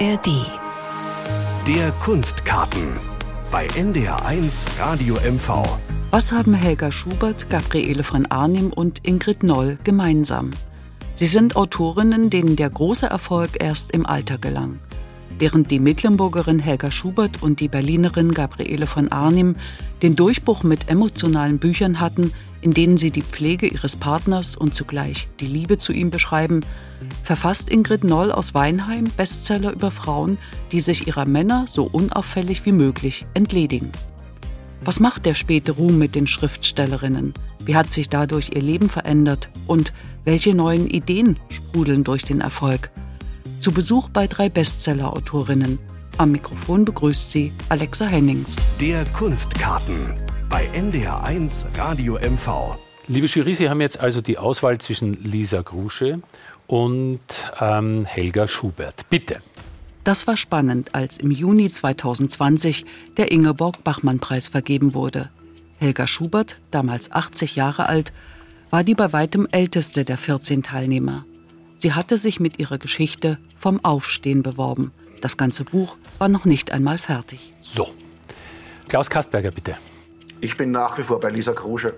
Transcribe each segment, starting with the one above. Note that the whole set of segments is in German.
ARD. Der Kunstkarten. Bei NDR1 Radio MV. Was haben Helga Schubert, Gabriele von Arnim und Ingrid Noll gemeinsam? Sie sind Autorinnen, denen der große Erfolg erst im Alter gelang. Während die Mecklenburgerin Helga Schubert und die Berlinerin Gabriele von Arnim den Durchbruch mit emotionalen Büchern hatten, in denen sie die Pflege ihres Partners und zugleich die Liebe zu ihm beschreiben, verfasst Ingrid Noll aus Weinheim Bestseller über Frauen, die sich ihrer Männer so unauffällig wie möglich entledigen. Was macht der späte Ruhm mit den Schriftstellerinnen? Wie hat sich dadurch ihr Leben verändert? Und welche neuen Ideen sprudeln durch den Erfolg? Zu Besuch bei drei Bestseller-Autorinnen. Am Mikrofon begrüßt sie Alexa Hennings. Der Kunstkarten bei NDR1 Radio MV. Liebe Jury, Sie haben jetzt also die Auswahl zwischen Lisa Grusche und ähm, Helga Schubert. Bitte. Das war spannend, als im Juni 2020 der Ingeborg-Bachmann-Preis vergeben wurde. Helga Schubert, damals 80 Jahre alt, war die bei weitem älteste der 14 Teilnehmer. Sie hatte sich mit ihrer Geschichte vom Aufstehen beworben. Das ganze Buch war noch nicht einmal fertig. So. Klaus Kastberger, bitte. Ich bin nach wie vor bei Lisa Krusche.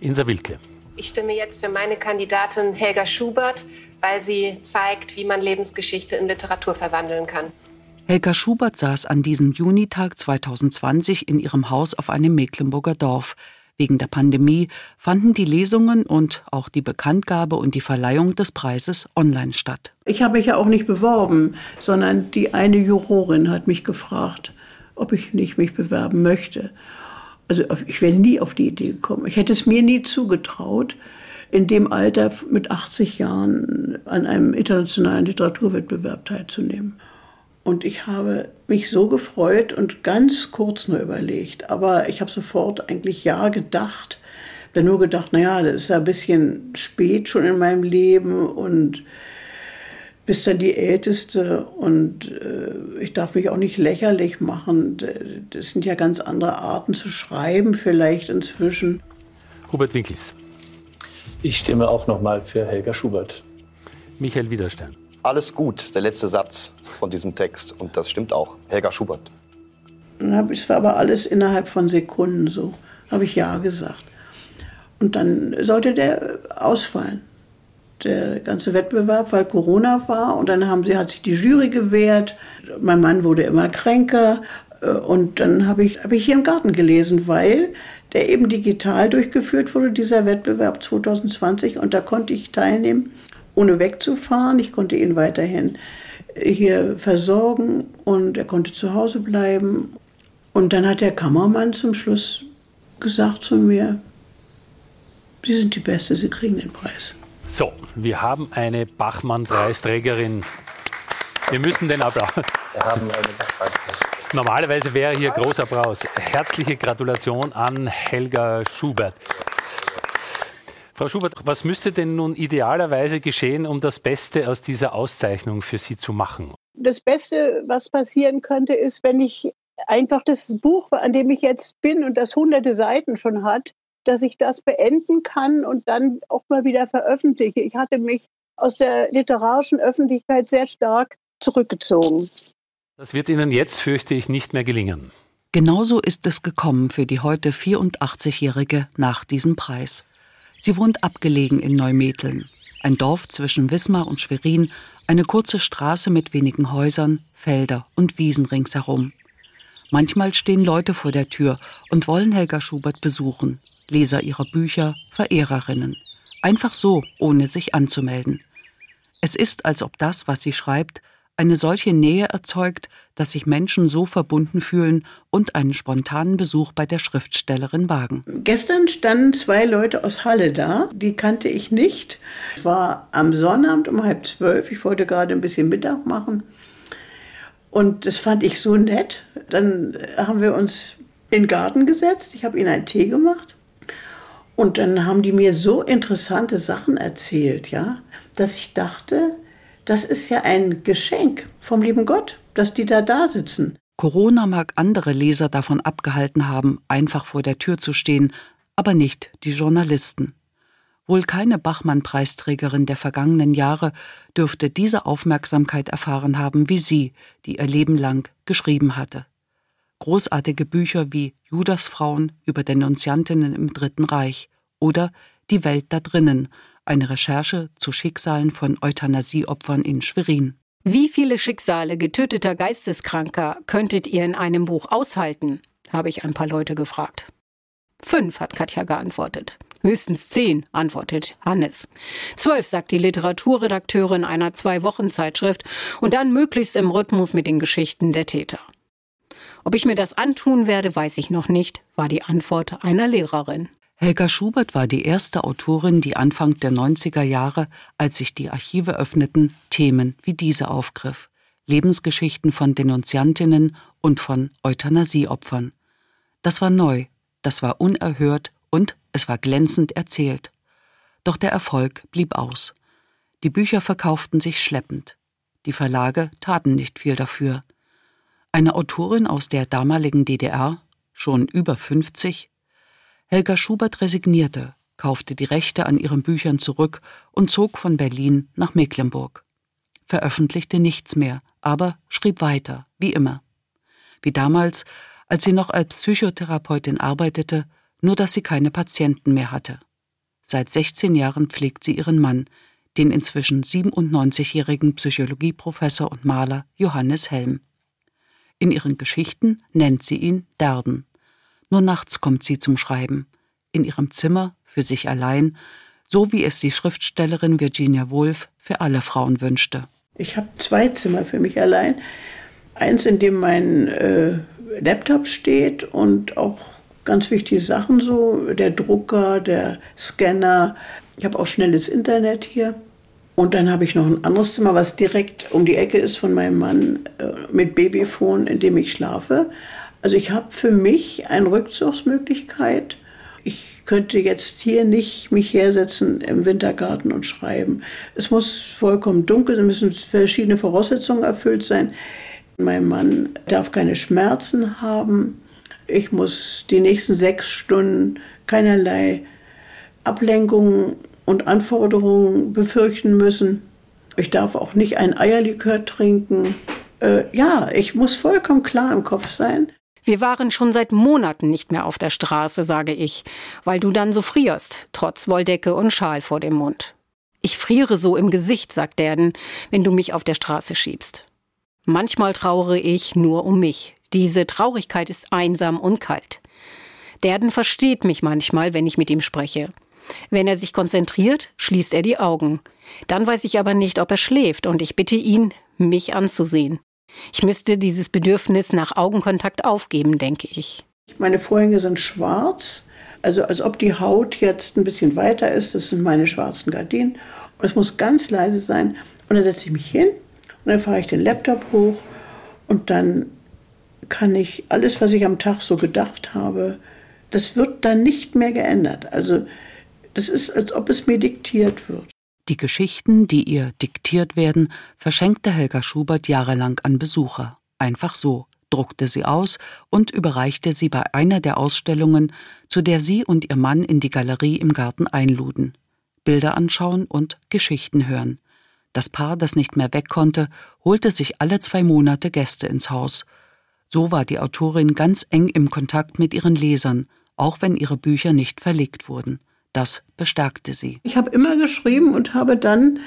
Insa Wilke. Ich stimme jetzt für meine Kandidatin Helga Schubert, weil sie zeigt, wie man Lebensgeschichte in Literatur verwandeln kann. Helga Schubert saß an diesem Junitag 2020 in ihrem Haus auf einem Mecklenburger Dorf. Wegen der Pandemie fanden die Lesungen und auch die Bekanntgabe und die Verleihung des Preises online statt. Ich habe mich ja auch nicht beworben, sondern die eine Jurorin hat mich gefragt, ob ich nicht mich bewerben möchte. Also ich wäre nie auf die Idee gekommen. Ich hätte es mir nie zugetraut, in dem Alter mit 80 Jahren an einem internationalen Literaturwettbewerb teilzunehmen. Und ich habe mich so gefreut und ganz kurz nur überlegt. Aber ich habe sofort eigentlich ja gedacht. Dann nur gedacht, naja, das ist ja ein bisschen spät schon in meinem Leben und bist dann die Älteste und äh, ich darf mich auch nicht lächerlich machen. Das sind ja ganz andere Arten zu schreiben, vielleicht inzwischen. Hubert Winkels. Ich stimme auch nochmal für Helga Schubert. Michael Widerstern. Alles gut, der letzte Satz von diesem Text. Und das stimmt auch. Helga Schubert. Es war aber alles innerhalb von Sekunden so. Habe ich Ja gesagt. Und dann sollte der ausfallen der ganze Wettbewerb, weil Corona war. Und dann haben sie, hat sich die Jury gewehrt. Mein Mann wurde immer kränker. Äh, und dann habe ich, hab ich hier im Garten gelesen, weil der eben digital durchgeführt wurde, dieser Wettbewerb 2020. Und da konnte ich teilnehmen, ohne wegzufahren. Ich konnte ihn weiterhin hier versorgen und er konnte zu Hause bleiben. Und dann hat der Kammermann zum Schluss gesagt zu mir, Sie sind die Beste, Sie kriegen den Preis. So, wir haben eine Bachmann-Preisträgerin. Wir müssen den Applaus. Wir haben eine Normalerweise wäre hier großer Applaus. Herzliche Gratulation an Helga Schubert. Frau Schubert, was müsste denn nun idealerweise geschehen, um das Beste aus dieser Auszeichnung für Sie zu machen? Das Beste, was passieren könnte, ist, wenn ich einfach das Buch, an dem ich jetzt bin und das hunderte Seiten schon hat, dass ich das beenden kann und dann auch mal wieder veröffentliche. Ich hatte mich aus der literarischen Öffentlichkeit sehr stark zurückgezogen. Das wird Ihnen jetzt, fürchte ich, nicht mehr gelingen. Genauso ist es gekommen für die heute 84-Jährige nach diesem Preis. Sie wohnt abgelegen in Neumetheln, ein Dorf zwischen Wismar und Schwerin, eine kurze Straße mit wenigen Häusern, Felder und Wiesen ringsherum. Manchmal stehen Leute vor der Tür und wollen Helga Schubert besuchen. Leser ihrer Bücher, Verehrerinnen. Einfach so, ohne sich anzumelden. Es ist, als ob das, was sie schreibt, eine solche Nähe erzeugt, dass sich Menschen so verbunden fühlen und einen spontanen Besuch bei der Schriftstellerin wagen. Gestern standen zwei Leute aus Halle da, die kannte ich nicht. Es war am Sonnabend um halb zwölf, ich wollte gerade ein bisschen Mittag machen. Und das fand ich so nett. Dann haben wir uns in den Garten gesetzt, ich habe ihnen einen Tee gemacht und dann haben die mir so interessante Sachen erzählt, ja, dass ich dachte, das ist ja ein Geschenk vom lieben Gott, dass die da da sitzen. Corona mag andere Leser davon abgehalten haben, einfach vor der Tür zu stehen, aber nicht die Journalisten. Wohl keine Bachmann-Preisträgerin der vergangenen Jahre dürfte diese Aufmerksamkeit erfahren haben wie sie, die ihr Leben lang geschrieben hatte. Großartige Bücher wie Judasfrauen über Denunziantinnen im Dritten Reich oder Die Welt da drinnen, eine Recherche zu Schicksalen von Euthanasieopfern in Schwerin. Wie viele Schicksale getöteter Geisteskranker könntet ihr in einem Buch aushalten? habe ich ein paar Leute gefragt. Fünf, hat Katja geantwortet. Höchstens zehn, antwortet Hannes. Zwölf, sagt die Literaturredakteurin einer Zwei-Wochen-Zeitschrift und dann möglichst im Rhythmus mit den Geschichten der Täter. Ob ich mir das antun werde, weiß ich noch nicht, war die Antwort einer Lehrerin. Helga Schubert war die erste Autorin, die Anfang der 90er Jahre, als sich die Archive öffneten, Themen wie diese aufgriff. Lebensgeschichten von Denunziantinnen und von Euthanasieopfern. Das war neu, das war unerhört und es war glänzend erzählt. Doch der Erfolg blieb aus. Die Bücher verkauften sich schleppend. Die Verlage taten nicht viel dafür. Eine Autorin aus der damaligen DDR, schon über 50, Helga Schubert resignierte, kaufte die Rechte an ihren Büchern zurück und zog von Berlin nach Mecklenburg. Veröffentlichte nichts mehr, aber schrieb weiter, wie immer. Wie damals, als sie noch als Psychotherapeutin arbeitete, nur dass sie keine Patienten mehr hatte. Seit 16 Jahren pflegt sie ihren Mann, den inzwischen 97-jährigen Psychologieprofessor und Maler Johannes Helm. In ihren Geschichten nennt sie ihn Derden. Nur nachts kommt sie zum Schreiben, in ihrem Zimmer, für sich allein, so wie es die Schriftstellerin Virginia Woolf für alle Frauen wünschte. Ich habe zwei Zimmer für mich allein. Eins, in dem mein äh, Laptop steht und auch ganz wichtige Sachen so, der Drucker, der Scanner. Ich habe auch schnelles Internet hier. Und dann habe ich noch ein anderes Zimmer, was direkt um die Ecke ist von meinem Mann äh, mit Babyphone, in dem ich schlafe. Also ich habe für mich eine Rückzugsmöglichkeit. Ich könnte jetzt hier nicht mich hersetzen im Wintergarten und schreiben. Es muss vollkommen dunkel, es müssen verschiedene Voraussetzungen erfüllt sein. Mein Mann darf keine Schmerzen haben. Ich muss die nächsten sechs Stunden keinerlei Ablenkungen und Anforderungen befürchten müssen. Ich darf auch nicht ein Eierlikör trinken. Äh, ja, ich muss vollkommen klar im Kopf sein. Wir waren schon seit Monaten nicht mehr auf der Straße, sage ich, weil du dann so frierst, trotz Wolldecke und Schal vor dem Mund. Ich friere so im Gesicht, sagt Derden, wenn du mich auf der Straße schiebst. Manchmal trauere ich nur um mich. Diese Traurigkeit ist einsam und kalt. Derden versteht mich manchmal, wenn ich mit ihm spreche. Wenn er sich konzentriert, schließt er die Augen. Dann weiß ich aber nicht, ob er schläft, und ich bitte ihn, mich anzusehen. Ich müsste dieses Bedürfnis nach Augenkontakt aufgeben, denke ich. Meine Vorhänge sind schwarz, also als ob die Haut jetzt ein bisschen weiter ist. Das sind meine schwarzen Gardinen. Und es muss ganz leise sein. Und dann setze ich mich hin und dann fahre ich den Laptop hoch und dann kann ich alles, was ich am Tag so gedacht habe, das wird dann nicht mehr geändert. Also das ist, als ob es mir diktiert wird. Die Geschichten, die ihr diktiert werden, verschenkte Helga Schubert jahrelang an Besucher. Einfach so, druckte sie aus und überreichte sie bei einer der Ausstellungen, zu der sie und ihr Mann in die Galerie im Garten einluden. Bilder anschauen und Geschichten hören. Das Paar, das nicht mehr weg konnte, holte sich alle zwei Monate Gäste ins Haus. So war die Autorin ganz eng im Kontakt mit ihren Lesern, auch wenn ihre Bücher nicht verlegt wurden. Das bestärkte sie. Ich habe immer geschrieben und habe dann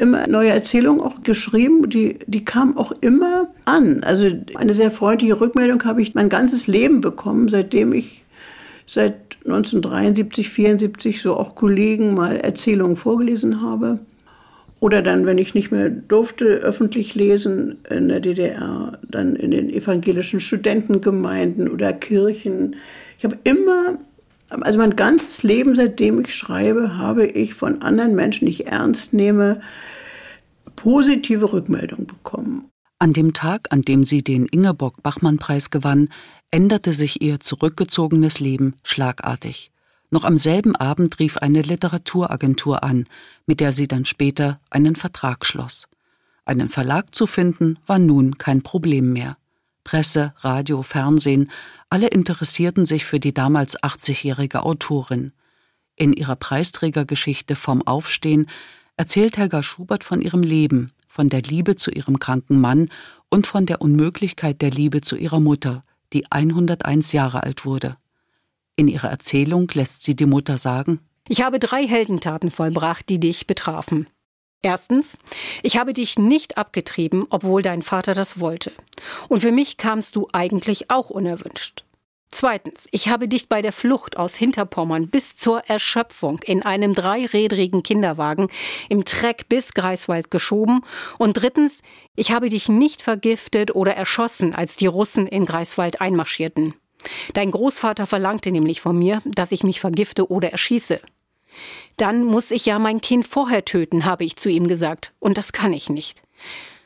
immer neue Erzählungen auch geschrieben. Die, die kamen auch immer an. Also eine sehr freundliche Rückmeldung habe ich mein ganzes Leben bekommen, seitdem ich seit 1973, 74 so auch Kollegen mal Erzählungen vorgelesen habe. Oder dann, wenn ich nicht mehr durfte, öffentlich lesen in der DDR, dann in den evangelischen Studentengemeinden oder Kirchen. Ich habe immer also mein ganzes Leben, seitdem ich schreibe, habe ich von anderen Menschen, die ich ernst nehme, positive Rückmeldungen bekommen. An dem Tag, an dem sie den Ingeborg-Bachmann-Preis gewann, änderte sich ihr zurückgezogenes Leben schlagartig. Noch am selben Abend rief eine Literaturagentur an, mit der sie dann später einen Vertrag schloss. Einen Verlag zu finden war nun kein Problem mehr. Presse, Radio, Fernsehen, alle interessierten sich für die damals 80-jährige Autorin. In ihrer Preisträgergeschichte Vom Aufstehen erzählt Helga Schubert von ihrem Leben, von der Liebe zu ihrem kranken Mann und von der Unmöglichkeit der Liebe zu ihrer Mutter, die 101 Jahre alt wurde. In ihrer Erzählung lässt sie die Mutter sagen, ich habe drei Heldentaten vollbracht, die dich betrafen. Erstens, ich habe dich nicht abgetrieben, obwohl dein Vater das wollte. Und für mich kamst du eigentlich auch unerwünscht. Zweitens, ich habe dich bei der Flucht aus Hinterpommern bis zur Erschöpfung in einem dreirädrigen Kinderwagen im Treck bis Greifswald geschoben. Und drittens, ich habe dich nicht vergiftet oder erschossen, als die Russen in Greifswald einmarschierten. Dein Großvater verlangte nämlich von mir, dass ich mich vergifte oder erschieße. Dann muss ich ja mein Kind vorher töten, habe ich zu ihm gesagt. Und das kann ich nicht.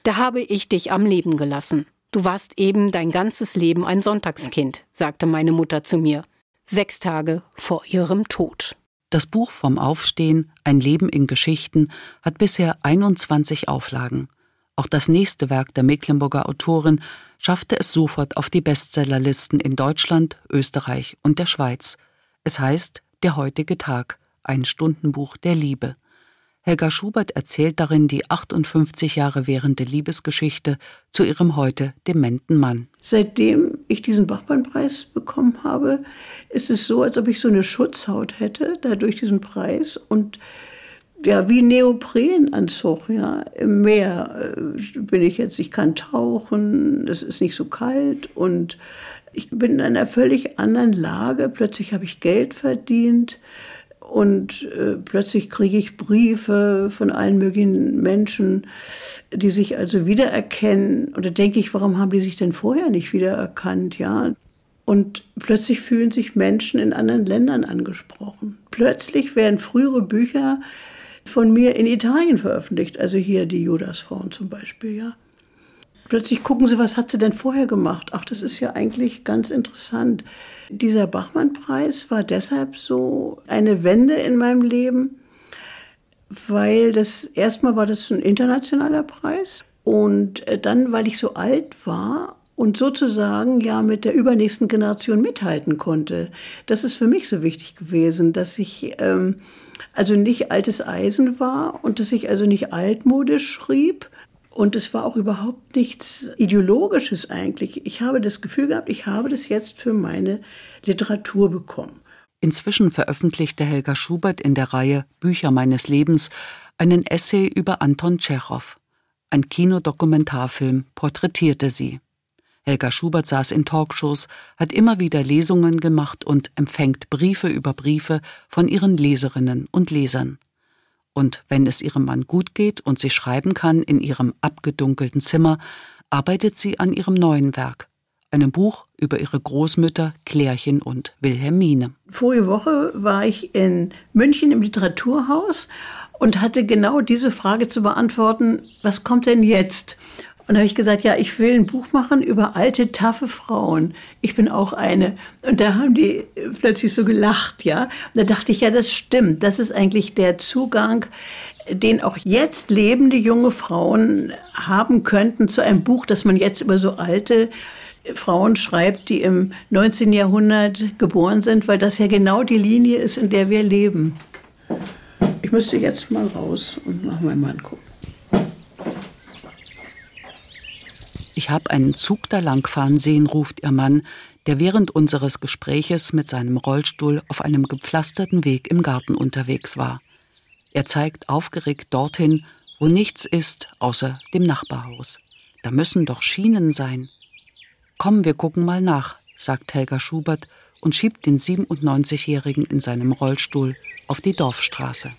Da habe ich dich am Leben gelassen. Du warst eben dein ganzes Leben ein Sonntagskind, sagte meine Mutter zu mir, sechs Tage vor ihrem Tod. Das Buch vom Aufstehen, ein Leben in Geschichten, hat bisher 21 Auflagen. Auch das nächste Werk der Mecklenburger Autorin schaffte es sofort auf die Bestsellerlisten in Deutschland, Österreich und der Schweiz. Es heißt Der heutige Tag ein Stundenbuch der Liebe. Helga Schubert erzählt darin die 58 Jahre währende Liebesgeschichte zu ihrem heute dementen Mann. Seitdem ich diesen Bachmann-Preis bekommen habe, ist es so, als ob ich so eine Schutzhaut hätte, dadurch diesen Preis und ja, wie Neoprenanzug, ja, im Meer äh, bin ich jetzt, ich kann tauchen, es ist nicht so kalt und ich bin in einer völlig anderen Lage. Plötzlich habe ich Geld verdient und äh, plötzlich kriege ich Briefe von allen möglichen Menschen, die sich also wiedererkennen. Und da denke ich, warum haben die sich denn vorher nicht wiedererkannt, ja? Und plötzlich fühlen sich Menschen in anderen Ländern angesprochen. Plötzlich werden frühere Bücher von mir in Italien veröffentlicht, also hier die Judasfrauen zum Beispiel, ja. Plötzlich gucken sie, was hat sie denn vorher gemacht? Ach, das ist ja eigentlich ganz interessant. Dieser Bachmann-Preis war deshalb so eine Wende in meinem Leben, weil das erstmal war das ein internationaler Preis und äh, dann, weil ich so alt war und sozusagen ja mit der übernächsten Generation mithalten konnte. Das ist für mich so wichtig gewesen, dass ich ähm, also nicht altes Eisen war und dass ich also nicht altmodisch schrieb, und es war auch überhaupt nichts Ideologisches eigentlich. Ich habe das Gefühl gehabt, ich habe das jetzt für meine Literatur bekommen. Inzwischen veröffentlichte Helga Schubert in der Reihe Bücher meines Lebens einen Essay über Anton Tschechow. Ein Kinodokumentarfilm porträtierte sie. Helga Schubert saß in Talkshows, hat immer wieder Lesungen gemacht und empfängt Briefe über Briefe von ihren Leserinnen und Lesern. Und wenn es ihrem Mann gut geht und sie schreiben kann in ihrem abgedunkelten Zimmer, arbeitet sie an ihrem neuen Werk, einem Buch über ihre Großmütter Klärchen und Wilhelmine. Vorige Woche war ich in München im Literaturhaus und hatte genau diese Frage zu beantworten, was kommt denn jetzt? Und da habe ich gesagt, ja, ich will ein Buch machen über alte, taffe Frauen. Ich bin auch eine. Und da haben die plötzlich so gelacht, ja. Und da dachte ich, ja, das stimmt. Das ist eigentlich der Zugang, den auch jetzt lebende junge Frauen haben könnten zu einem Buch, das man jetzt über so alte Frauen schreibt, die im 19. Jahrhundert geboren sind, weil das ja genau die Linie ist, in der wir leben. Ich müsste jetzt mal raus und nach meinem Mann gucken. Ich habe einen Zug da langfahren sehen, ruft ihr Mann, der während unseres Gespräches mit seinem Rollstuhl auf einem gepflasterten Weg im Garten unterwegs war. Er zeigt aufgeregt dorthin, wo nichts ist außer dem Nachbarhaus. Da müssen doch Schienen sein. Komm, wir gucken mal nach, sagt Helga Schubert und schiebt den 97-Jährigen in seinem Rollstuhl auf die Dorfstraße.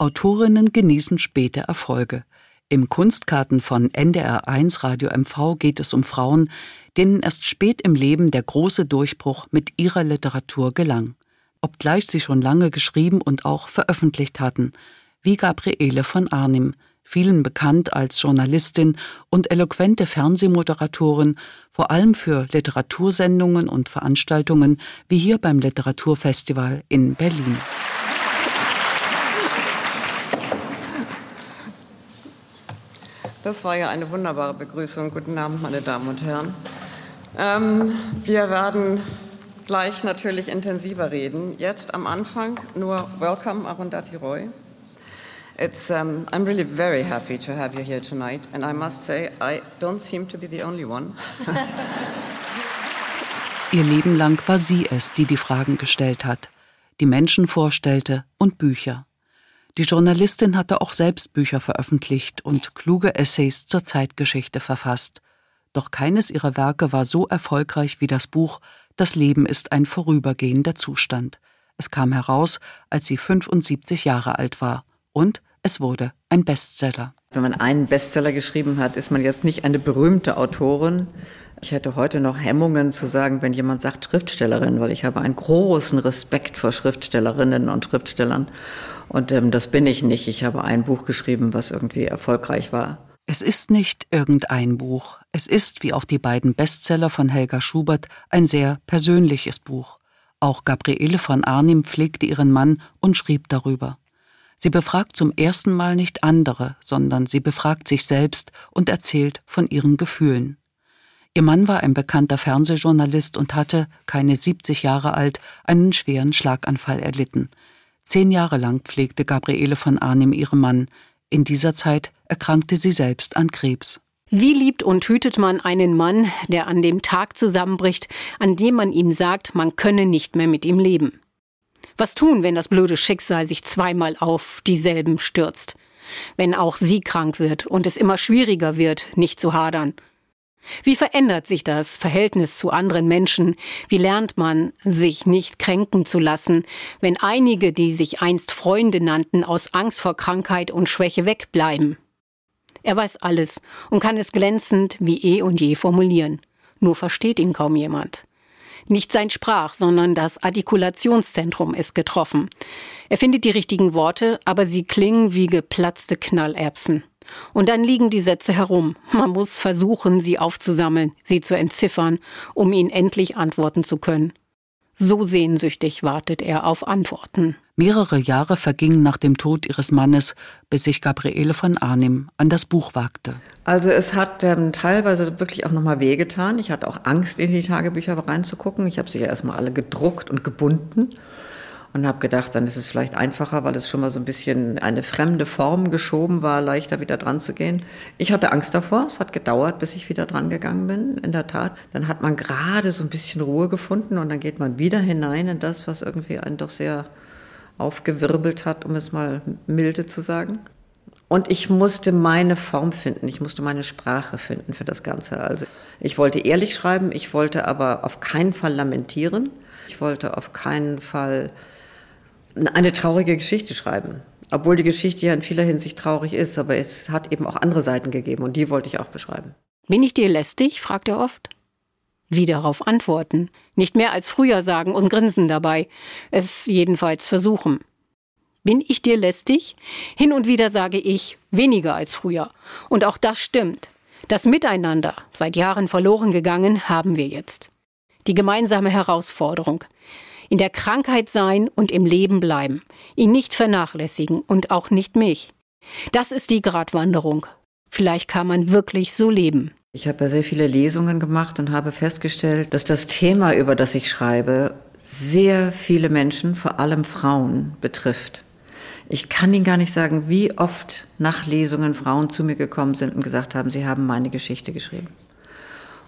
Autorinnen genießen späte Erfolge. Im Kunstkarten von NDR1 Radio MV geht es um Frauen, denen erst spät im Leben der große Durchbruch mit ihrer Literatur gelang, obgleich sie schon lange geschrieben und auch veröffentlicht hatten, wie Gabriele von Arnim, vielen bekannt als Journalistin und eloquente Fernsehmoderatorin, vor allem für Literatursendungen und Veranstaltungen wie hier beim Literaturfestival in Berlin. Das war ja eine wunderbare Begrüßung. Guten Abend, meine Damen und Herren. Ähm, wir werden gleich natürlich intensiver reden. Jetzt am Anfang nur Welcome Arundhati Roy. It's, um, I'm really very happy to have you here tonight, and I must say, I don't seem to be the only one. Ihr Leben lang war sie es, die die Fragen gestellt hat, die Menschen vorstellte und Bücher. Die Journalistin hatte auch selbst Bücher veröffentlicht und kluge Essays zur Zeitgeschichte verfasst. Doch keines ihrer Werke war so erfolgreich wie das Buch Das Leben ist ein vorübergehender Zustand. Es kam heraus, als sie 75 Jahre alt war und es wurde ein Bestseller. Wenn man einen Bestseller geschrieben hat, ist man jetzt nicht eine berühmte Autorin. Ich hätte heute noch Hemmungen zu sagen, wenn jemand sagt Schriftstellerin, weil ich habe einen großen Respekt vor Schriftstellerinnen und Schriftstellern. Und ähm, das bin ich nicht. Ich habe ein Buch geschrieben, was irgendwie erfolgreich war. Es ist nicht irgendein Buch. Es ist, wie auch die beiden Bestseller von Helga Schubert, ein sehr persönliches Buch. Auch Gabriele von Arnim pflegte ihren Mann und schrieb darüber. Sie befragt zum ersten Mal nicht andere, sondern sie befragt sich selbst und erzählt von ihren Gefühlen. Ihr Mann war ein bekannter Fernsehjournalist und hatte, keine 70 Jahre alt, einen schweren Schlaganfall erlitten. Zehn Jahre lang pflegte Gabriele von Arnim ihren Mann. In dieser Zeit erkrankte sie selbst an Krebs. Wie liebt und hütet man einen Mann, der an dem Tag zusammenbricht, an dem man ihm sagt, man könne nicht mehr mit ihm leben? Was tun, wenn das blöde Schicksal sich zweimal auf dieselben stürzt? Wenn auch sie krank wird und es immer schwieriger wird, nicht zu hadern? Wie verändert sich das Verhältnis zu anderen Menschen? Wie lernt man, sich nicht kränken zu lassen, wenn einige, die sich einst Freunde nannten, aus Angst vor Krankheit und Schwäche wegbleiben? Er weiß alles und kann es glänzend wie eh und je formulieren. Nur versteht ihn kaum jemand. Nicht sein Sprach, sondern das Artikulationszentrum ist getroffen. Er findet die richtigen Worte, aber sie klingen wie geplatzte Knallerbsen. Und dann liegen die Sätze herum. Man muss versuchen, sie aufzusammeln, sie zu entziffern, um ihnen endlich antworten zu können. So sehnsüchtig wartet er auf Antworten. Mehrere Jahre vergingen nach dem Tod ihres Mannes, bis sich Gabriele von Arnim an das Buch wagte. Also es hat ähm, teilweise wirklich auch nochmal wehgetan. Ich hatte auch Angst, in die Tagebücher reinzugucken. Ich habe sie ja erstmal alle gedruckt und gebunden und habe gedacht, dann ist es vielleicht einfacher, weil es schon mal so ein bisschen eine fremde Form geschoben war, leichter wieder dran zu gehen. Ich hatte Angst davor. Es hat gedauert, bis ich wieder dran gegangen bin, in der Tat. Dann hat man gerade so ein bisschen Ruhe gefunden und dann geht man wieder hinein in das, was irgendwie einen doch sehr aufgewirbelt hat, um es mal milde zu sagen. Und ich musste meine Form finden, ich musste meine Sprache finden für das Ganze. Also ich wollte ehrlich schreiben, ich wollte aber auf keinen Fall lamentieren. Ich wollte auf keinen Fall eine traurige Geschichte schreiben. Obwohl die Geschichte ja in vieler Hinsicht traurig ist, aber es hat eben auch andere Seiten gegeben und die wollte ich auch beschreiben. Bin ich dir lästig? fragt er oft. Wie darauf antworten? Nicht mehr als früher sagen und grinsen dabei. Es jedenfalls versuchen. Bin ich dir lästig? Hin und wieder sage ich weniger als früher. Und auch das stimmt. Das Miteinander, seit Jahren verloren gegangen, haben wir jetzt. Die gemeinsame Herausforderung in der Krankheit sein und im Leben bleiben, ihn nicht vernachlässigen und auch nicht mich. Das ist die Gratwanderung. Vielleicht kann man wirklich so leben. Ich habe sehr viele Lesungen gemacht und habe festgestellt, dass das Thema, über das ich schreibe, sehr viele Menschen, vor allem Frauen, betrifft. Ich kann Ihnen gar nicht sagen, wie oft nach Lesungen Frauen zu mir gekommen sind und gesagt haben, sie haben meine Geschichte geschrieben.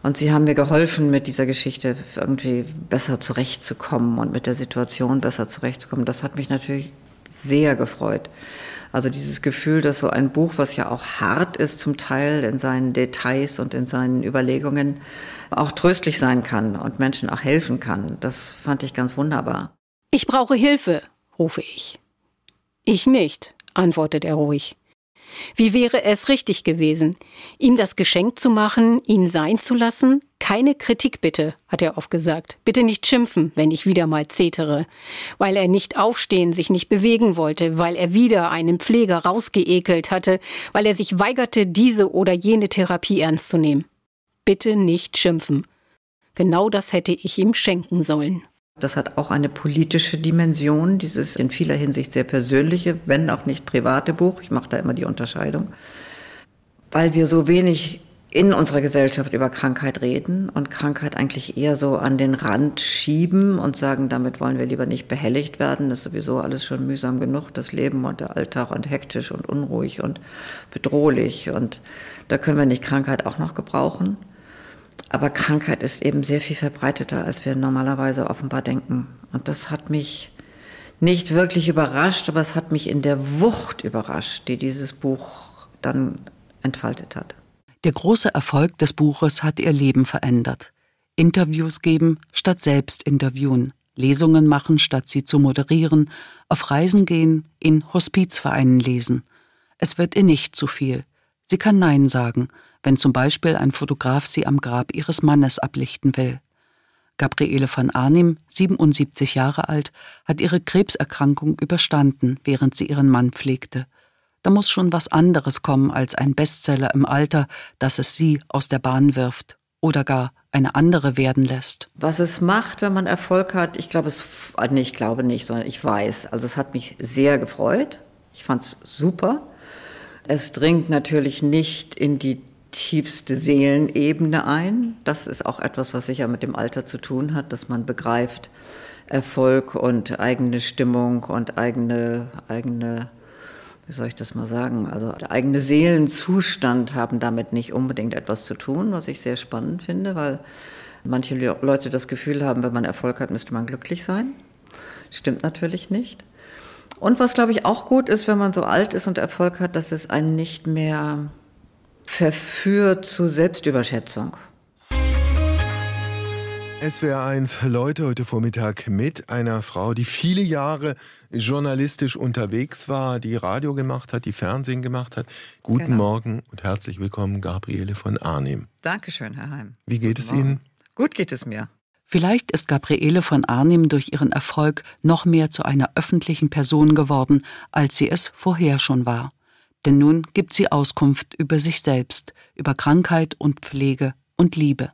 Und sie haben mir geholfen, mit dieser Geschichte irgendwie besser zurechtzukommen und mit der Situation besser zurechtzukommen. Das hat mich natürlich sehr gefreut. Also dieses Gefühl, dass so ein Buch, was ja auch hart ist zum Teil in seinen Details und in seinen Überlegungen, auch tröstlich sein kann und Menschen auch helfen kann, das fand ich ganz wunderbar. Ich brauche Hilfe, rufe ich. Ich nicht, antwortet er ruhig. Wie wäre es richtig gewesen, ihm das Geschenk zu machen, ihn sein zu lassen? Keine Kritik bitte, hat er oft gesagt. Bitte nicht schimpfen, wenn ich wieder mal zetere. Weil er nicht aufstehen, sich nicht bewegen wollte, weil er wieder einen Pfleger rausgeekelt hatte, weil er sich weigerte, diese oder jene Therapie ernst zu nehmen. Bitte nicht schimpfen. Genau das hätte ich ihm schenken sollen. Das hat auch eine politische Dimension, dieses in vieler Hinsicht sehr persönliche, wenn auch nicht private Buch. Ich mache da immer die Unterscheidung. Weil wir so wenig in unserer Gesellschaft über Krankheit reden und Krankheit eigentlich eher so an den Rand schieben und sagen, damit wollen wir lieber nicht behelligt werden. Das ist sowieso alles schon mühsam genug, das Leben und der Alltag und hektisch und unruhig und bedrohlich. Und da können wir nicht Krankheit auch noch gebrauchen. Aber Krankheit ist eben sehr viel verbreiteter, als wir normalerweise offenbar denken. Und das hat mich nicht wirklich überrascht, aber es hat mich in der Wucht überrascht, die dieses Buch dann entfaltet hat. Der große Erfolg des Buches hat ihr Leben verändert. Interviews geben statt selbst interviewen, Lesungen machen statt sie zu moderieren, auf Reisen gehen, in Hospizvereinen lesen. Es wird ihr nicht zu viel. Sie kann Nein sagen, wenn zum Beispiel ein Fotograf sie am Grab ihres Mannes ablichten will. Gabriele von Arnim, 77 Jahre alt, hat ihre Krebserkrankung überstanden, während sie ihren Mann pflegte. Da muss schon was anderes kommen als ein Bestseller im Alter, das es sie aus der Bahn wirft oder gar eine andere werden lässt. Was es macht, wenn man Erfolg hat, ich glaube es, äh, nee, ich glaube nicht, sondern ich weiß. Also es hat mich sehr gefreut. Ich fand es super. Es dringt natürlich nicht in die tiefste Seelenebene ein. Das ist auch etwas, was sicher mit dem Alter zu tun hat, dass man begreift, Erfolg und eigene Stimmung und eigene, eigene wie soll ich das mal sagen, also der eigene Seelenzustand haben damit nicht unbedingt etwas zu tun, was ich sehr spannend finde, weil manche Leute das Gefühl haben, wenn man Erfolg hat, müsste man glücklich sein. Stimmt natürlich nicht. Und was, glaube ich, auch gut ist, wenn man so alt ist und Erfolg hat, dass es einen nicht mehr verführt zu Selbstüberschätzung. SWR1 Leute heute Vormittag mit einer Frau, die viele Jahre journalistisch unterwegs war, die Radio gemacht hat, die Fernsehen gemacht hat. Guten genau. Morgen und herzlich willkommen, Gabriele von Arnim. Dankeschön, Herr Heim. Wie geht Guten es Morgen. Ihnen? Gut geht es mir. Vielleicht ist Gabriele von Arnim durch ihren Erfolg noch mehr zu einer öffentlichen Person geworden, als sie es vorher schon war. Denn nun gibt sie Auskunft über sich selbst, über Krankheit und Pflege und Liebe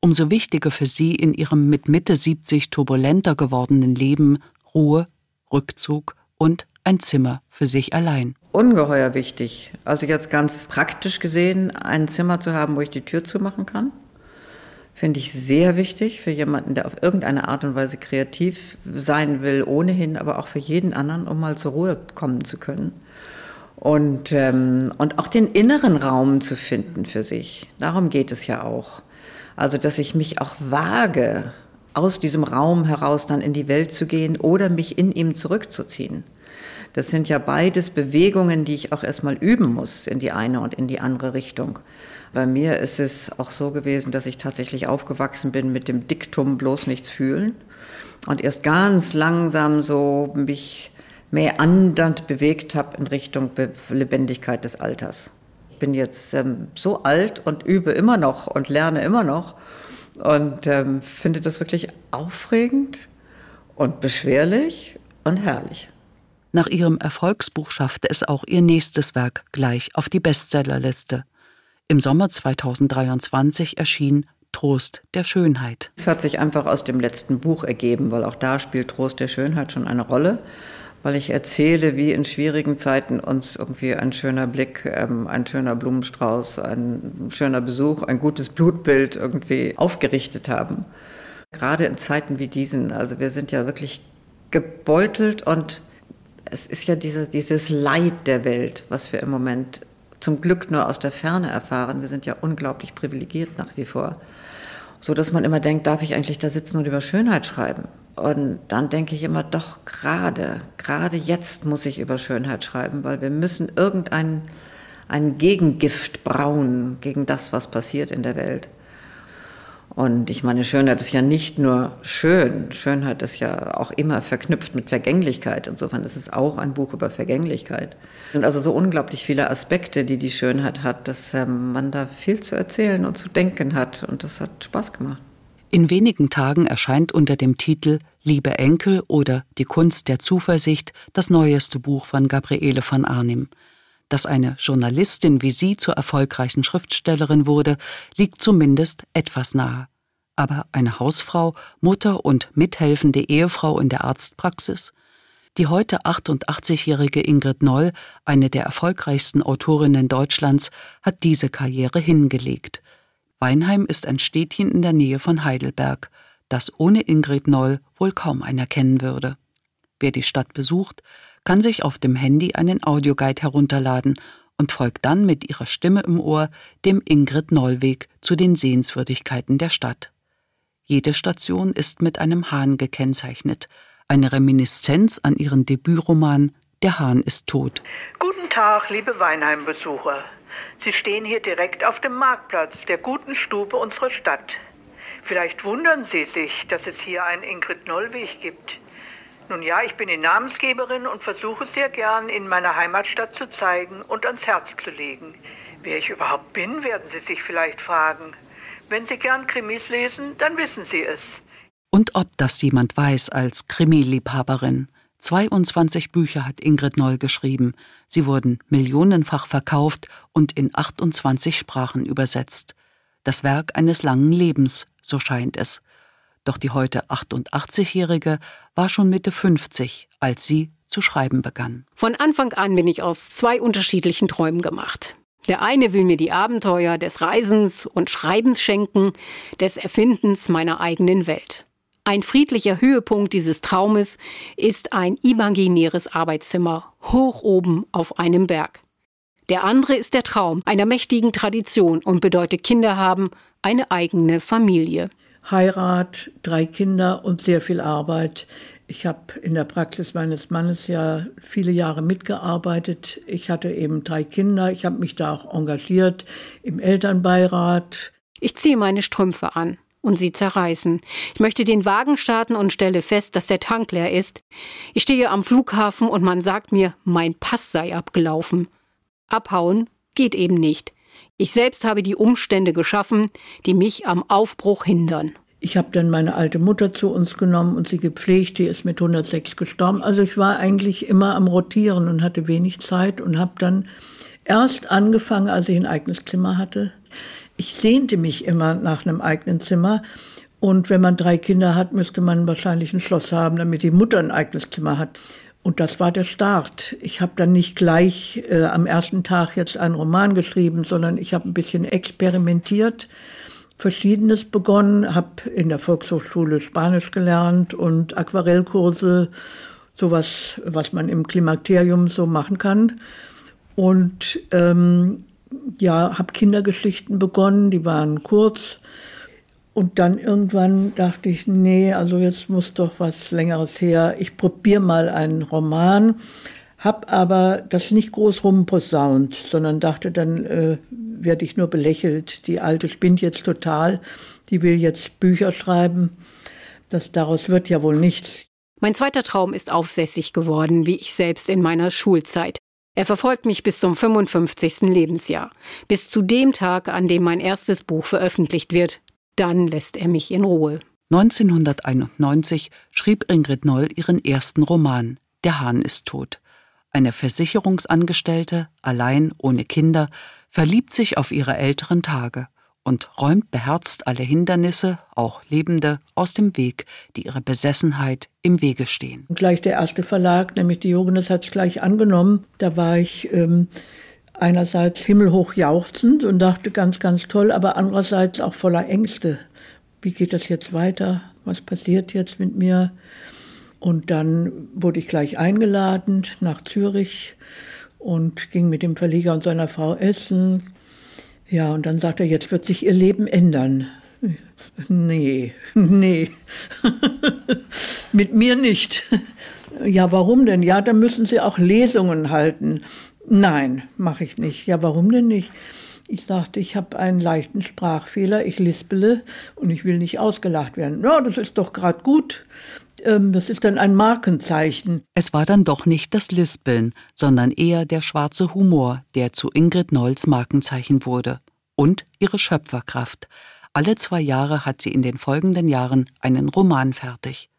umso wichtiger für sie in ihrem mit Mitte 70 turbulenter gewordenen Leben Ruhe, Rückzug und ein Zimmer für sich allein. Ungeheuer wichtig. Also jetzt ganz praktisch gesehen, ein Zimmer zu haben, wo ich die Tür zumachen kann. Finde ich sehr wichtig für jemanden, der auf irgendeine Art und Weise kreativ sein will, ohnehin, aber auch für jeden anderen, um mal zur Ruhe kommen zu können. Und, ähm, und auch den inneren Raum zu finden für sich. Darum geht es ja auch. Also, dass ich mich auch wage, aus diesem Raum heraus dann in die Welt zu gehen oder mich in ihm zurückzuziehen. Das sind ja beides Bewegungen, die ich auch erstmal üben muss in die eine und in die andere Richtung. Bei mir ist es auch so gewesen, dass ich tatsächlich aufgewachsen bin mit dem Diktum bloß nichts fühlen und erst ganz langsam so mich mehr andernd bewegt habe in Richtung Lebendigkeit des Alters bin jetzt ähm, so alt und übe immer noch und lerne immer noch und ähm, finde das wirklich aufregend und beschwerlich und herrlich. Nach ihrem Erfolgsbuch schaffte es auch ihr nächstes Werk gleich auf die Bestsellerliste. Im Sommer 2023 erschien Trost der Schönheit. Es hat sich einfach aus dem letzten Buch ergeben, weil auch da spielt Trost der Schönheit schon eine Rolle weil ich erzähle, wie in schwierigen Zeiten uns irgendwie ein schöner Blick, ähm, ein schöner Blumenstrauß, ein schöner Besuch, ein gutes Blutbild irgendwie aufgerichtet haben. Gerade in Zeiten wie diesen, also wir sind ja wirklich gebeutelt und es ist ja diese, dieses Leid der Welt, was wir im Moment zum Glück nur aus der Ferne erfahren. Wir sind ja unglaublich privilegiert nach wie vor. So dass man immer denkt, darf ich eigentlich da sitzen und über Schönheit schreiben? Und dann denke ich immer, doch gerade, gerade jetzt muss ich über Schönheit schreiben, weil wir müssen irgendein ein Gegengift brauen gegen das, was passiert in der Welt. Und ich meine, Schönheit ist ja nicht nur schön, Schönheit ist ja auch immer verknüpft mit Vergänglichkeit. Insofern ist es auch ein Buch über Vergänglichkeit. Es sind also so unglaublich viele Aspekte, die die Schönheit hat, dass ähm, man da viel zu erzählen und zu denken hat. Und das hat Spaß gemacht. In wenigen Tagen erscheint unter dem Titel Liebe Enkel oder Die Kunst der Zuversicht das neueste Buch von Gabriele von Arnim. Dass eine Journalistin wie sie zur erfolgreichen Schriftstellerin wurde, liegt zumindest etwas nahe. Aber eine Hausfrau, Mutter und mithelfende Ehefrau in der Arztpraxis? Die heute 88-jährige Ingrid Noll, eine der erfolgreichsten Autorinnen Deutschlands, hat diese Karriere hingelegt. Weinheim ist ein Städtchen in der Nähe von Heidelberg, das ohne Ingrid Noll wohl kaum einer kennen würde. Wer die Stadt besucht, kann sich auf dem Handy einen Audioguide herunterladen und folgt dann mit ihrer Stimme im Ohr dem Ingrid Noll-Weg zu den Sehenswürdigkeiten der Stadt. Jede Station ist mit einem Hahn gekennzeichnet, eine Reminiszenz an ihren Debütroman Der Hahn ist tot. Guten Tag, liebe Weinheim-Besucher. Sie stehen hier direkt auf dem Marktplatz der guten Stube unserer Stadt. Vielleicht wundern Sie sich, dass es hier einen Ingrid Noll-Weg gibt. Nun ja, ich bin die Namensgeberin und versuche sehr gern, in meiner Heimatstadt zu zeigen und ans Herz zu legen. Wer ich überhaupt bin, werden Sie sich vielleicht fragen. Wenn Sie gern Krimis lesen, dann wissen Sie es. Und ob das jemand weiß als Krimi-Liebhaberin. 22 Bücher hat Ingrid Noll geschrieben. Sie wurden millionenfach verkauft und in 28 Sprachen übersetzt. Das Werk eines langen Lebens, so scheint es. Doch die heute 88-Jährige war schon Mitte 50, als sie zu schreiben begann. Von Anfang an bin ich aus zwei unterschiedlichen Träumen gemacht. Der eine will mir die Abenteuer des Reisens und Schreibens schenken, des Erfindens meiner eigenen Welt. Ein friedlicher Höhepunkt dieses Traumes ist ein imaginäres Arbeitszimmer hoch oben auf einem Berg. Der andere ist der Traum einer mächtigen Tradition und bedeutet Kinder haben, eine eigene Familie. Heirat, drei Kinder und sehr viel Arbeit. Ich habe in der Praxis meines Mannes ja viele Jahre mitgearbeitet. Ich hatte eben drei Kinder. Ich habe mich da auch engagiert im Elternbeirat. Ich ziehe meine Strümpfe an und sie zerreißen. Ich möchte den Wagen starten und stelle fest, dass der Tank leer ist. Ich stehe am Flughafen und man sagt mir, mein Pass sei abgelaufen. Abhauen geht eben nicht. Ich selbst habe die Umstände geschaffen, die mich am Aufbruch hindern. Ich habe dann meine alte Mutter zu uns genommen und sie gepflegt. Die ist mit 106 gestorben. Also ich war eigentlich immer am Rotieren und hatte wenig Zeit und habe dann erst angefangen, als ich ein eigenes Zimmer hatte. Ich sehnte mich immer nach einem eigenen Zimmer. Und wenn man drei Kinder hat, müsste man wahrscheinlich ein Schloss haben, damit die Mutter ein eigenes Zimmer hat. Und das war der Start. Ich habe dann nicht gleich äh, am ersten Tag jetzt einen Roman geschrieben, sondern ich habe ein bisschen experimentiert, verschiedenes begonnen, habe in der Volkshochschule Spanisch gelernt und Aquarellkurse, sowas, was man im Klimakterium so machen kann. Und ähm, ja, habe Kindergeschichten begonnen, die waren kurz und dann irgendwann dachte ich, nee, also jetzt muss doch was Längeres her. Ich probiere mal einen Roman, habe aber das nicht groß rumposaunt, sondern dachte, dann äh, werde ich nur belächelt. Die Alte spinnt jetzt total, die will jetzt Bücher schreiben. Das, daraus wird ja wohl nichts. Mein zweiter Traum ist aufsässig geworden, wie ich selbst in meiner Schulzeit. Er verfolgt mich bis zum 55. Lebensjahr, bis zu dem Tag, an dem mein erstes Buch veröffentlicht wird, dann lässt er mich in Ruhe. 1991 schrieb Ingrid Noll ihren ersten Roman Der Hahn ist tot. Eine Versicherungsangestellte, allein, ohne Kinder, verliebt sich auf ihre älteren Tage und räumt beherzt alle Hindernisse, auch Lebende, aus dem Weg, die ihrer Besessenheit im Wege stehen. Und gleich der erste Verlag, nämlich die Jogenes, hat es gleich angenommen. Da war ich ähm, einerseits himmelhoch jauchzend und dachte ganz, ganz toll, aber andererseits auch voller Ängste. Wie geht das jetzt weiter? Was passiert jetzt mit mir? Und dann wurde ich gleich eingeladen nach Zürich und ging mit dem Verleger und seiner Frau essen. Ja, und dann sagte er, jetzt wird sich ihr Leben ändern. Nee, nee, mit mir nicht. Ja, warum denn? Ja, da müssen Sie auch Lesungen halten. Nein, mache ich nicht. Ja, warum denn nicht? Ich sagte, ich habe einen leichten Sprachfehler, ich lispele und ich will nicht ausgelacht werden. Ja, das ist doch gerade gut. Ähm, das ist dann ein Markenzeichen. Es war dann doch nicht das Lispeln, sondern eher der schwarze Humor, der zu Ingrid Nolls Markenzeichen wurde. Und ihre Schöpferkraft. Alle zwei Jahre hat sie in den folgenden Jahren einen Roman fertig.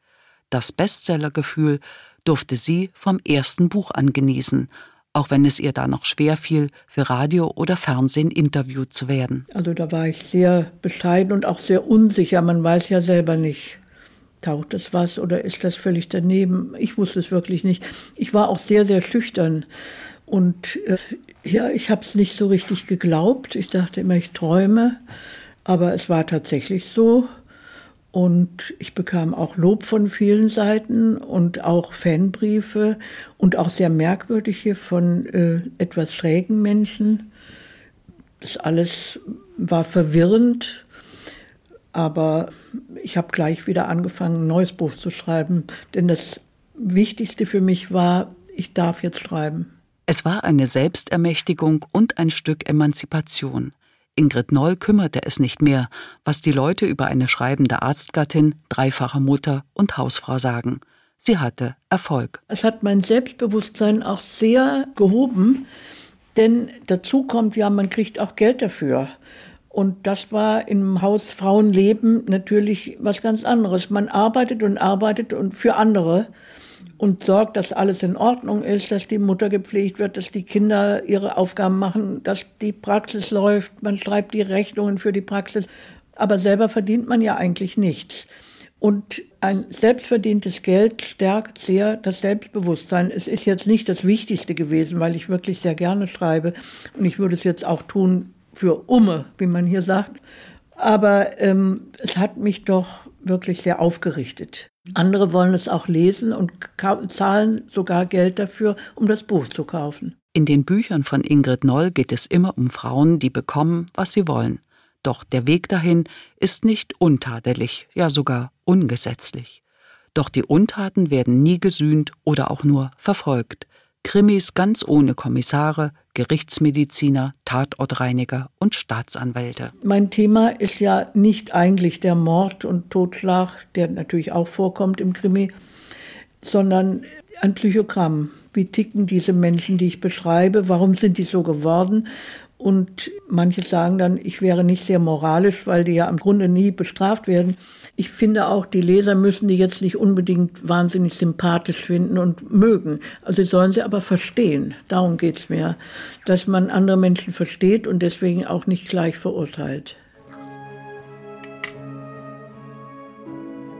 Das Bestsellergefühl durfte sie vom ersten Buch an genießen auch wenn es ihr da noch schwer fiel, für Radio oder Fernsehen interviewt zu werden. Also da war ich sehr bescheiden und auch sehr unsicher. Man weiß ja selber nicht, taucht das was oder ist das völlig daneben? Ich wusste es wirklich nicht. Ich war auch sehr, sehr schüchtern. Und äh, ja, ich habe es nicht so richtig geglaubt. Ich dachte immer, ich träume. Aber es war tatsächlich so. Und ich bekam auch Lob von vielen Seiten und auch Fanbriefe und auch sehr merkwürdige von äh, etwas schrägen Menschen. Das alles war verwirrend, aber ich habe gleich wieder angefangen, ein neues Buch zu schreiben, denn das Wichtigste für mich war, ich darf jetzt schreiben. Es war eine Selbstermächtigung und ein Stück Emanzipation. Ingrid Noll kümmerte es nicht mehr, was die Leute über eine schreibende Arztgattin, dreifache Mutter und Hausfrau sagen. Sie hatte Erfolg. Es hat mein Selbstbewusstsein auch sehr gehoben, denn dazu kommt ja, man kriegt auch Geld dafür. Und das war im Haus Frauenleben natürlich was ganz anderes. Man arbeitet und arbeitet und für andere und sorgt, dass alles in Ordnung ist, dass die Mutter gepflegt wird, dass die Kinder ihre Aufgaben machen, dass die Praxis läuft, man schreibt die Rechnungen für die Praxis, aber selber verdient man ja eigentlich nichts. Und ein selbstverdientes Geld stärkt sehr das Selbstbewusstsein. Es ist jetzt nicht das Wichtigste gewesen, weil ich wirklich sehr gerne schreibe. Und ich würde es jetzt auch tun für Umme, wie man hier sagt. Aber ähm, es hat mich doch wirklich sehr aufgerichtet. Andere wollen es auch lesen und zahlen sogar Geld dafür, um das Buch zu kaufen. In den Büchern von Ingrid Noll geht es immer um Frauen, die bekommen, was sie wollen. Doch der Weg dahin ist nicht untadelig, ja sogar ungesetzlich. Doch die Untaten werden nie gesühnt oder auch nur verfolgt. Krimis ganz ohne Kommissare, Gerichtsmediziner, Tatortreiniger und Staatsanwälte. Mein Thema ist ja nicht eigentlich der Mord und Totschlag, der natürlich auch vorkommt im Krimi, sondern ein Psychogramm. Wie ticken diese Menschen, die ich beschreibe? Warum sind die so geworden? Und manche sagen dann, ich wäre nicht sehr moralisch, weil die ja im Grunde nie bestraft werden. Ich finde auch, die Leser müssen die jetzt nicht unbedingt wahnsinnig sympathisch finden und mögen. Also sollen sie aber verstehen. Darum geht es mir. Dass man andere Menschen versteht und deswegen auch nicht gleich verurteilt.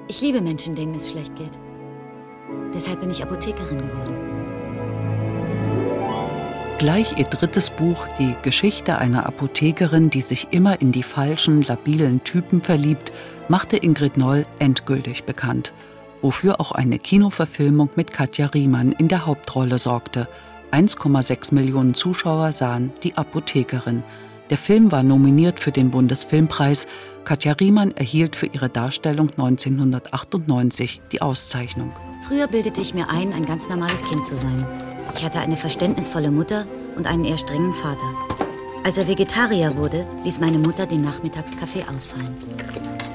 Ich liebe Menschen, denen es schlecht geht. Deshalb bin ich Apothekerin geworden. Gleich ihr drittes Buch, die Geschichte einer Apothekerin, die sich immer in die falschen, labilen Typen verliebt, machte Ingrid Noll endgültig bekannt, wofür auch eine Kinoverfilmung mit Katja Riemann in der Hauptrolle sorgte. 1,6 Millionen Zuschauer sahen die Apothekerin. Der Film war nominiert für den Bundesfilmpreis. Katja Riemann erhielt für ihre Darstellung 1998 die Auszeichnung. Früher bildete ich mir ein, ein ganz normales Kind zu sein. Ich hatte eine verständnisvolle Mutter und einen eher strengen Vater. Als er Vegetarier wurde, ließ meine Mutter den Nachmittagskaffee ausfallen.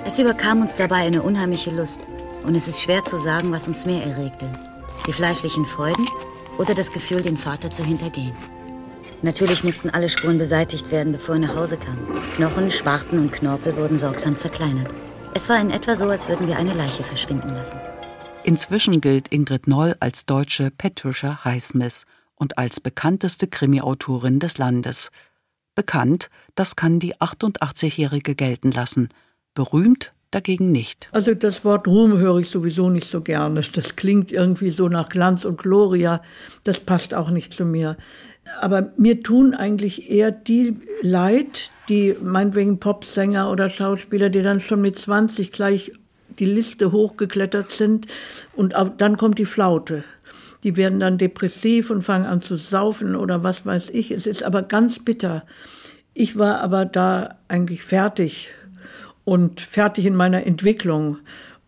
Es überkam uns dabei eine unheimliche Lust. Und es ist schwer zu sagen, was uns mehr erregte. Die fleischlichen Freuden oder das Gefühl, den Vater zu hintergehen. Natürlich mussten alle Spuren beseitigt werden, bevor er nach Hause kam. Knochen, Schwarten und Knorpel wurden sorgsam zerkleinert. Es war in etwa so, als würden wir eine Leiche verschwinden lassen. Inzwischen gilt Ingrid Noll als deutsche Patricia Highsmith und als bekannteste Krimi-Autorin des Landes. Bekannt, das kann die 88-Jährige gelten lassen. Berühmt dagegen nicht. Also das Wort Ruhm höre ich sowieso nicht so gerne. Das klingt irgendwie so nach Glanz und Gloria. Das passt auch nicht zu mir. Aber mir tun eigentlich eher die leid, die meinetwegen Popsänger oder Schauspieler, die dann schon mit 20 gleich die Liste hochgeklettert sind und dann kommt die Flaute. Die werden dann depressiv und fangen an zu saufen oder was weiß ich. Es ist aber ganz bitter. Ich war aber da eigentlich fertig und fertig in meiner Entwicklung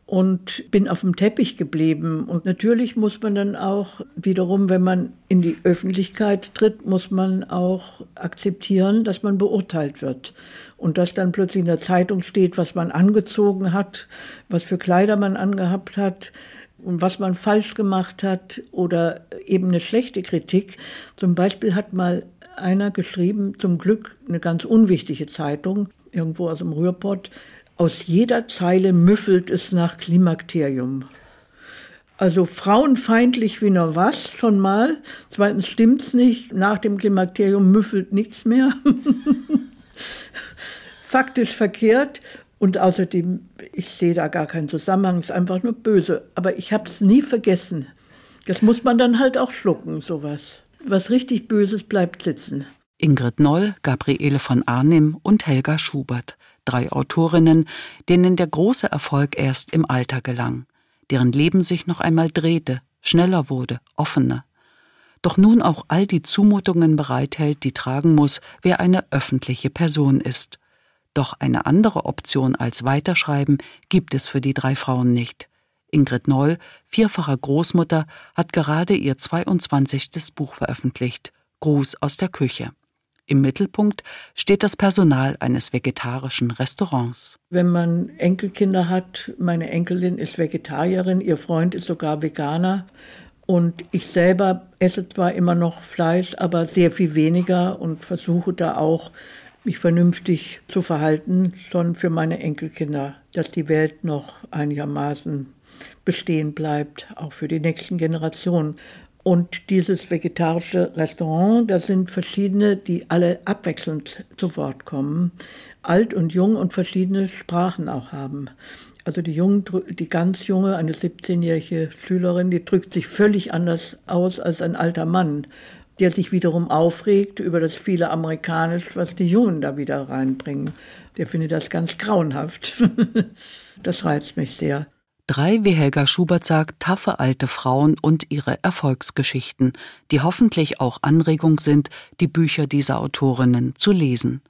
und bin auf dem Teppich geblieben. Und natürlich muss man dann auch wiederum, wenn man in die Öffentlichkeit tritt, muss man auch akzeptieren, dass man beurteilt wird. Und dass dann plötzlich in der Zeitung steht, was man angezogen hat, was für Kleider man angehabt hat und was man falsch gemacht hat oder eben eine schlechte Kritik. Zum Beispiel hat mal einer geschrieben, zum Glück eine ganz unwichtige Zeitung, irgendwo aus dem Ruhrpott, aus jeder Zeile müffelt es nach Klimakterium. Also frauenfeindlich wie nur was, schon mal. Zweitens stimmt's nicht. Nach dem Klimakterium müffelt nichts mehr. Faktisch verkehrt. Und außerdem, ich sehe da gar keinen Zusammenhang, es ist einfach nur böse. Aber ich habe es nie vergessen. Das muss man dann halt auch schlucken, sowas. Was richtig Böses bleibt sitzen. Ingrid Noll, Gabriele von Arnim und Helga Schubert, drei Autorinnen, denen der große Erfolg erst im Alter gelang, deren Leben sich noch einmal drehte, schneller wurde, offener. Doch nun auch all die Zumutungen bereithält, die tragen muss, wer eine öffentliche Person ist. Doch eine andere Option als Weiterschreiben gibt es für die drei Frauen nicht. Ingrid Noll, vierfacher Großmutter, hat gerade ihr 22. Buch veröffentlicht, Gruß aus der Küche. Im Mittelpunkt steht das Personal eines vegetarischen Restaurants. Wenn man Enkelkinder hat, meine Enkelin ist Vegetarierin, ihr Freund ist sogar Veganer und ich selber esse zwar immer noch Fleisch, aber sehr viel weniger und versuche da auch mich vernünftig zu verhalten, schon für meine Enkelkinder, dass die Welt noch einigermaßen bestehen bleibt, auch für die nächsten Generationen. Und dieses vegetarische Restaurant, da sind verschiedene, die alle abwechselnd zu Wort kommen, alt und jung und verschiedene Sprachen auch haben. Also die, Jungen, die ganz junge, eine 17-jährige Schülerin, die drückt sich völlig anders aus als ein alter Mann, der sich wiederum aufregt über das viele Amerikanisch, was die Jungen da wieder reinbringen. Der findet das ganz grauenhaft. das reizt mich sehr. Drei, wie Helga Schubert sagt, taffe alte Frauen und ihre Erfolgsgeschichten, die hoffentlich auch Anregung sind, die Bücher dieser Autorinnen zu lesen.